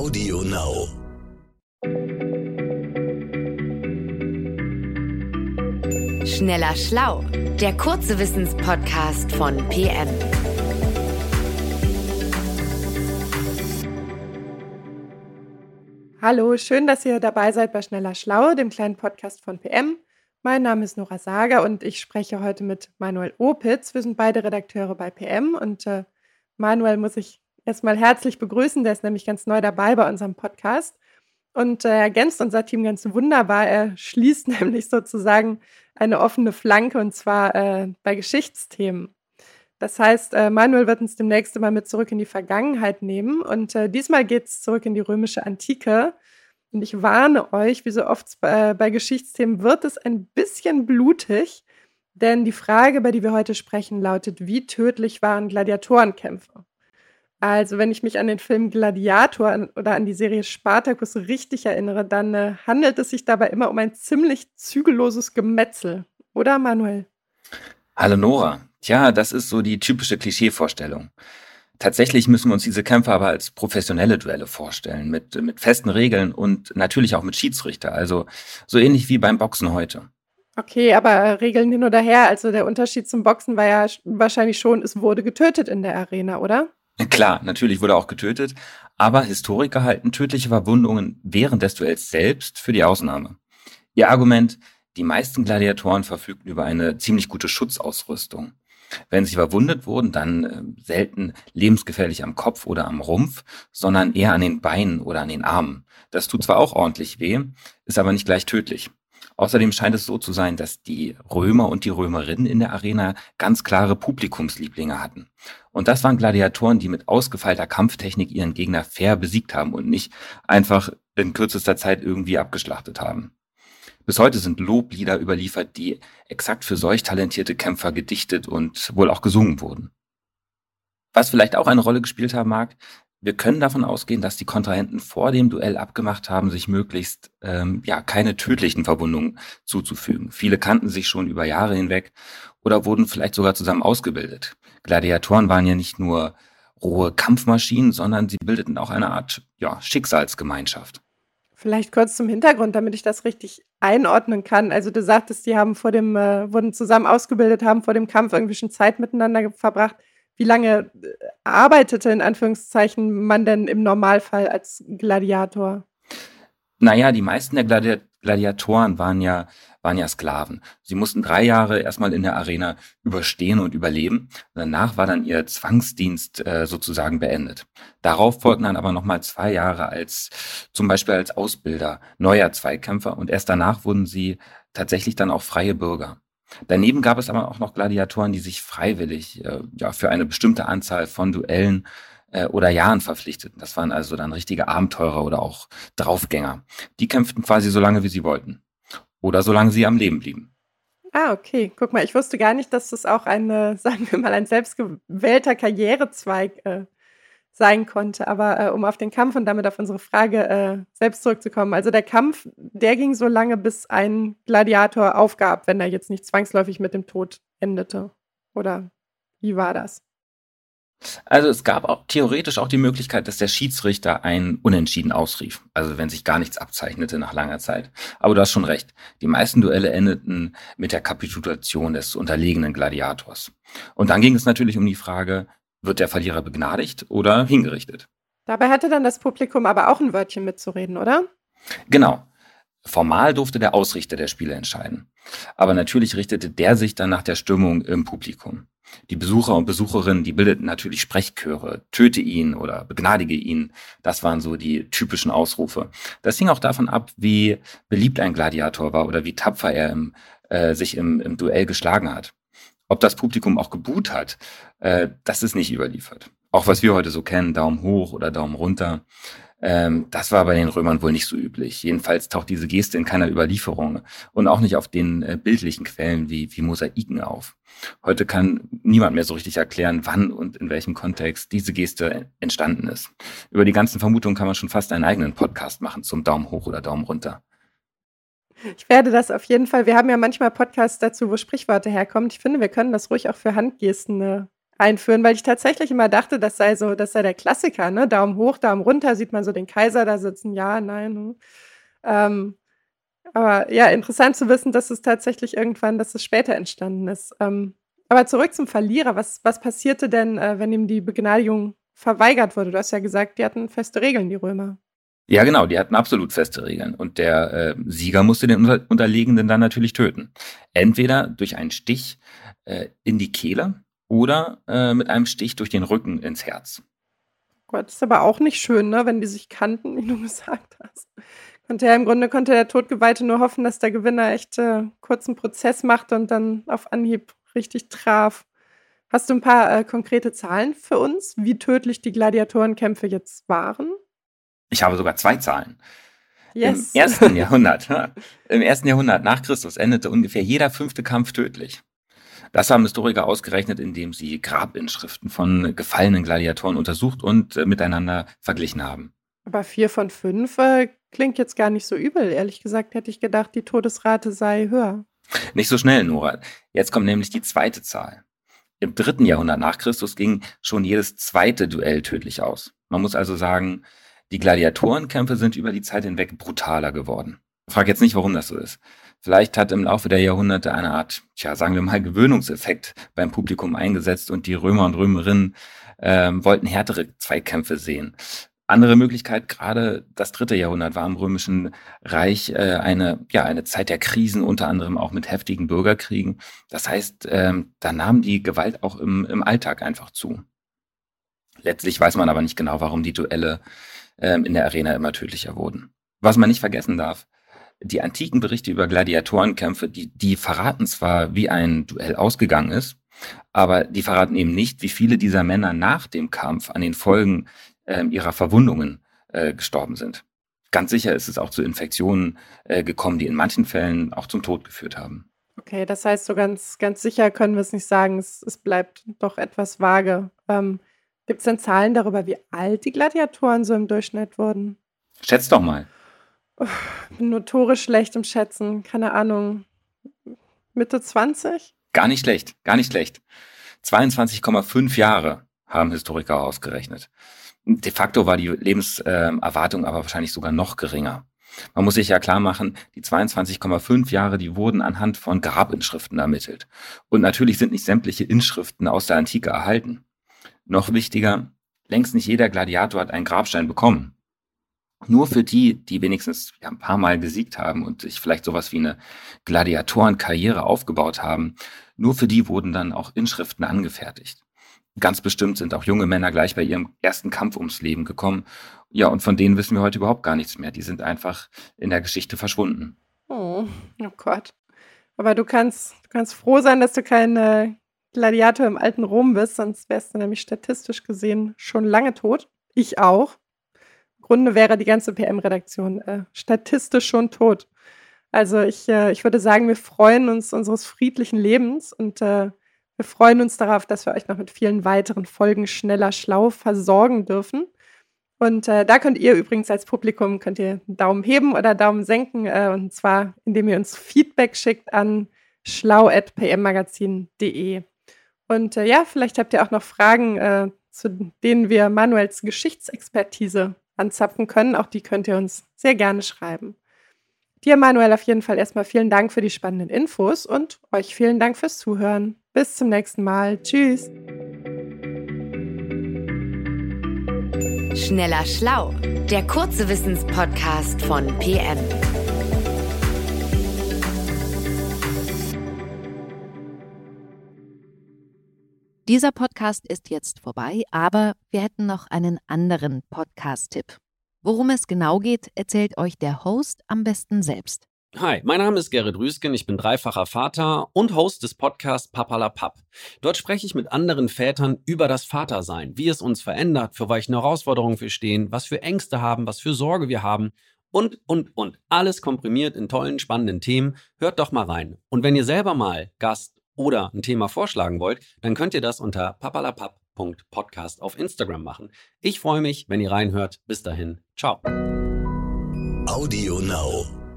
Audio Now. Schneller Schlau, der kurze Wissenspodcast von PM. Hallo, schön, dass ihr dabei seid bei Schneller Schlau, dem kleinen Podcast von PM. Mein Name ist Nora Sager und ich spreche heute mit Manuel Opitz. Wir sind beide Redakteure bei PM und äh, Manuel muss ich erstmal herzlich begrüßen. Der ist nämlich ganz neu dabei bei unserem Podcast und äh, ergänzt unser Team ganz wunderbar. Er schließt nämlich sozusagen eine offene Flanke und zwar äh, bei Geschichtsthemen. Das heißt, äh, Manuel wird uns demnächst immer mit zurück in die Vergangenheit nehmen und äh, diesmal geht es zurück in die römische Antike. Und ich warne euch, wie so oft bei, bei Geschichtsthemen wird es ein bisschen blutig, denn die Frage, über die wir heute sprechen, lautet, wie tödlich waren Gladiatorenkämpfe? Also, wenn ich mich an den Film Gladiator oder an die Serie Spartacus richtig erinnere, dann äh, handelt es sich dabei immer um ein ziemlich zügelloses Gemetzel. Oder, Manuel? Hallo Nora. Tja, das ist so die typische Klischeevorstellung. Tatsächlich müssen wir uns diese Kämpfe aber als professionelle Duelle vorstellen, mit, mit festen Regeln und natürlich auch mit Schiedsrichter. Also so ähnlich wie beim Boxen heute. Okay, aber Regeln hin oder her. Also der Unterschied zum Boxen war ja wahrscheinlich schon, es wurde getötet in der Arena, oder? Klar, natürlich wurde auch getötet, aber Historiker halten tödliche Verwundungen während des Duells selbst für die Ausnahme. Ihr Argument, die meisten Gladiatoren verfügten über eine ziemlich gute Schutzausrüstung. Wenn sie verwundet wurden, dann äh, selten lebensgefährlich am Kopf oder am Rumpf, sondern eher an den Beinen oder an den Armen. Das tut zwar auch ordentlich weh, ist aber nicht gleich tödlich. Außerdem scheint es so zu sein, dass die Römer und die Römerinnen in der Arena ganz klare Publikumslieblinge hatten. Und das waren Gladiatoren, die mit ausgefeilter Kampftechnik ihren Gegner fair besiegt haben und nicht einfach in kürzester Zeit irgendwie abgeschlachtet haben. Bis heute sind Loblieder überliefert, die exakt für solch talentierte Kämpfer gedichtet und wohl auch gesungen wurden. Was vielleicht auch eine Rolle gespielt haben mag, wir können davon ausgehen, dass die Kontrahenten vor dem Duell abgemacht haben, sich möglichst ähm, ja keine tödlichen Verwundungen zuzufügen. Viele kannten sich schon über Jahre hinweg oder wurden vielleicht sogar zusammen ausgebildet. Gladiatoren waren ja nicht nur rohe Kampfmaschinen, sondern sie bildeten auch eine Art ja, Schicksalsgemeinschaft. Vielleicht kurz zum Hintergrund, damit ich das richtig einordnen kann. Also du sagtest, die haben vor dem, äh, wurden zusammen ausgebildet, haben vor dem Kampf irgendwie schon Zeit miteinander verbracht wie lange äh, arbeitete in Anführungszeichen man denn im Normalfall als Gladiator? Naja, die meisten der Gladi Gladiatoren waren ja, waren ja Sklaven. Sie mussten drei Jahre erstmal in der Arena überstehen und überleben. Danach war dann ihr Zwangsdienst äh, sozusagen beendet. Darauf folgten dann aber nochmal zwei Jahre als, zum Beispiel als Ausbilder neuer Zweikämpfer und erst danach wurden sie tatsächlich dann auch freie Bürger. Daneben gab es aber auch noch Gladiatoren, die sich freiwillig äh, ja, für eine bestimmte Anzahl von Duellen äh, oder Jahren verpflichteten. Das waren also dann richtige Abenteurer oder auch Draufgänger. Die kämpften quasi so lange, wie sie wollten. Oder solange sie am Leben blieben. Ah, okay. Guck mal, ich wusste gar nicht, dass das auch ein, sagen wir mal, ein selbstgewählter Karrierezweig äh, sein konnte. Aber äh, um auf den Kampf und damit auf unsere Frage äh, selbst zurückzukommen. Also der Kampf, der ging so lange, bis ein Gladiator aufgab, wenn er jetzt nicht zwangsläufig mit dem Tod endete. Oder wie war das? Also es gab auch theoretisch auch die Möglichkeit, dass der Schiedsrichter ein Unentschieden ausrief. Also wenn sich gar nichts abzeichnete nach langer Zeit. Aber du hast schon recht. Die meisten Duelle endeten mit der Kapitulation des unterlegenen Gladiators. Und dann ging es natürlich um die Frage, wird der Verlierer begnadigt oder hingerichtet. Dabei hatte dann das Publikum aber auch ein Wörtchen mitzureden, oder? Genau. Formal durfte der Ausrichter der Spiele entscheiden. Aber natürlich richtete der sich dann nach der Stimmung im Publikum. Die Besucher und Besucherinnen, die bildeten natürlich Sprechchöre, töte ihn oder begnadige ihn. Das waren so die typischen Ausrufe. Das hing auch davon ab, wie beliebt ein Gladiator war oder wie tapfer er im, äh, sich im, im Duell geschlagen hat. Ob das Publikum auch geboot hat, äh, das ist nicht überliefert. Auch was wir heute so kennen, Daumen hoch oder Daumen runter, ähm, das war bei den Römern wohl nicht so üblich. Jedenfalls taucht diese Geste in keiner Überlieferung und auch nicht auf den äh, bildlichen Quellen wie, wie Mosaiken auf. Heute kann niemand mehr so richtig erklären, wann und in welchem Kontext diese Geste entstanden ist. Über die ganzen Vermutungen kann man schon fast einen eigenen Podcast machen zum Daumen hoch oder Daumen runter. Ich werde das auf jeden Fall. Wir haben ja manchmal Podcasts dazu, wo Sprichworte herkommen. Ich finde, wir können das ruhig auch für Handgesten äh, einführen, weil ich tatsächlich immer dachte, das sei so, das sei der Klassiker, ne? Daumen hoch, Daumen runter, sieht man so den Kaiser da sitzen, ja, nein. Hm. Ähm, aber ja, interessant zu wissen, dass es tatsächlich irgendwann, dass es später entstanden ist. Ähm, aber zurück zum Verlierer. Was, was passierte denn, äh, wenn ihm die Begnadigung verweigert wurde? Du hast ja gesagt, die hatten feste Regeln, die Römer. Ja, genau, die hatten absolut feste Regeln. Und der äh, Sieger musste den Unter Unterlegenen dann natürlich töten. Entweder durch einen Stich äh, in die Kehle oder äh, mit einem Stich durch den Rücken ins Herz. Gott, ist aber auch nicht schön, ne, wenn die sich kannten, wie du gesagt hast. Konnte ja im Grunde konnte der Todgeweihte nur hoffen, dass der Gewinner echt äh, kurzen Prozess macht und dann auf Anhieb richtig traf. Hast du ein paar äh, konkrete Zahlen für uns, wie tödlich die Gladiatorenkämpfe jetzt waren? Ich habe sogar zwei Zahlen. Yes. Im ersten Jahrhundert, im ersten Jahrhundert nach Christus endete ungefähr jeder fünfte Kampf tödlich. Das haben Historiker ausgerechnet, indem sie Grabinschriften von gefallenen Gladiatoren untersucht und äh, miteinander verglichen haben. Aber vier von fünf äh, klingt jetzt gar nicht so übel. Ehrlich gesagt hätte ich gedacht, die Todesrate sei höher. Nicht so schnell, Nora. Jetzt kommt nämlich die zweite Zahl. Im dritten Jahrhundert nach Christus ging schon jedes zweite Duell tödlich aus. Man muss also sagen, die Gladiatorenkämpfe sind über die Zeit hinweg brutaler geworden. Frag jetzt nicht, warum das so ist. Vielleicht hat im Laufe der Jahrhunderte eine Art, tja, sagen wir mal, Gewöhnungseffekt beim Publikum eingesetzt und die Römer und Römerinnen äh, wollten härtere Zweikämpfe sehen. Andere Möglichkeit, gerade das dritte Jahrhundert war im Römischen Reich äh, eine, ja, eine Zeit der Krisen, unter anderem auch mit heftigen Bürgerkriegen. Das heißt, ähm, da nahm die Gewalt auch im, im Alltag einfach zu. Letztlich weiß man aber nicht genau, warum die Duelle ähm, in der Arena immer tödlicher wurden. Was man nicht vergessen darf, die antiken Berichte über Gladiatorenkämpfe, die, die verraten zwar, wie ein Duell ausgegangen ist, aber die verraten eben nicht, wie viele dieser Männer nach dem Kampf an den Folgen äh, ihrer Verwundungen äh, gestorben sind. Ganz sicher ist es auch zu Infektionen äh, gekommen, die in manchen Fällen auch zum Tod geführt haben. Okay, das heißt, so ganz, ganz sicher können wir es nicht sagen. Es, es bleibt doch etwas vage. Ähm, Gibt es denn Zahlen darüber, wie alt die Gladiatoren so im Durchschnitt wurden? Schätz doch mal. Bin notorisch schlecht im Schätzen. Keine Ahnung. Mitte 20? Gar nicht schlecht, gar nicht schlecht. 22,5 Jahre haben Historiker ausgerechnet. De facto war die Lebenserwartung aber wahrscheinlich sogar noch geringer. Man muss sich ja klar machen, die 22,5 Jahre, die wurden anhand von Grabinschriften ermittelt. Und natürlich sind nicht sämtliche Inschriften aus der Antike erhalten. Noch wichtiger, längst nicht jeder Gladiator hat einen Grabstein bekommen. Nur für die, die wenigstens ja, ein paar Mal gesiegt haben und sich vielleicht sowas wie eine Gladiatorenkarriere aufgebaut haben, nur für die wurden dann auch Inschriften angefertigt. Ganz bestimmt sind auch junge Männer gleich bei ihrem ersten Kampf ums Leben gekommen. Ja, und von denen wissen wir heute überhaupt gar nichts mehr. Die sind einfach in der Geschichte verschwunden. Oh, oh Gott. Aber du kannst, du kannst froh sein, dass du kein äh, Gladiator im alten Rom bist, sonst wärst du nämlich statistisch gesehen schon lange tot. Ich auch. Grunde wäre die ganze PM-Redaktion äh, statistisch schon tot. Also ich, äh, ich würde sagen, wir freuen uns unseres friedlichen Lebens und äh, wir freuen uns darauf, dass wir euch noch mit vielen weiteren Folgen schneller schlau versorgen dürfen. Und äh, da könnt ihr übrigens als Publikum könnt ihr einen Daumen heben oder Daumen senken äh, und zwar indem ihr uns Feedback schickt an schlau@pmmagazin.de. Und äh, ja, vielleicht habt ihr auch noch Fragen, äh, zu denen wir Manuels Geschichtsexpertise anzapfen können. Auch die könnt ihr uns sehr gerne schreiben. Dir, Manuel, auf jeden Fall erstmal vielen Dank für die spannenden Infos und euch vielen Dank fürs Zuhören. Bis zum nächsten Mal. Tschüss. Schneller Schlau, der kurze Wissenspodcast von PM. Dieser Podcast ist jetzt vorbei, aber wir hätten noch einen anderen Podcast-Tipp. Worum es genau geht, erzählt euch der Host am besten selbst. Hi, mein Name ist Gerrit Rüsken, ich bin dreifacher Vater und Host des Podcasts Papalapap. Dort spreche ich mit anderen Vätern über das Vatersein, wie es uns verändert, für welche Herausforderungen wir stehen, was für Ängste haben, was für Sorge wir haben und, und, und. Alles komprimiert in tollen, spannenden Themen. Hört doch mal rein. Und wenn ihr selber mal Gast oder ein Thema vorschlagen wollt, dann könnt ihr das unter papalapap.podcast auf Instagram machen. Ich freue mich, wenn ihr reinhört. Bis dahin, ciao. Audio Now.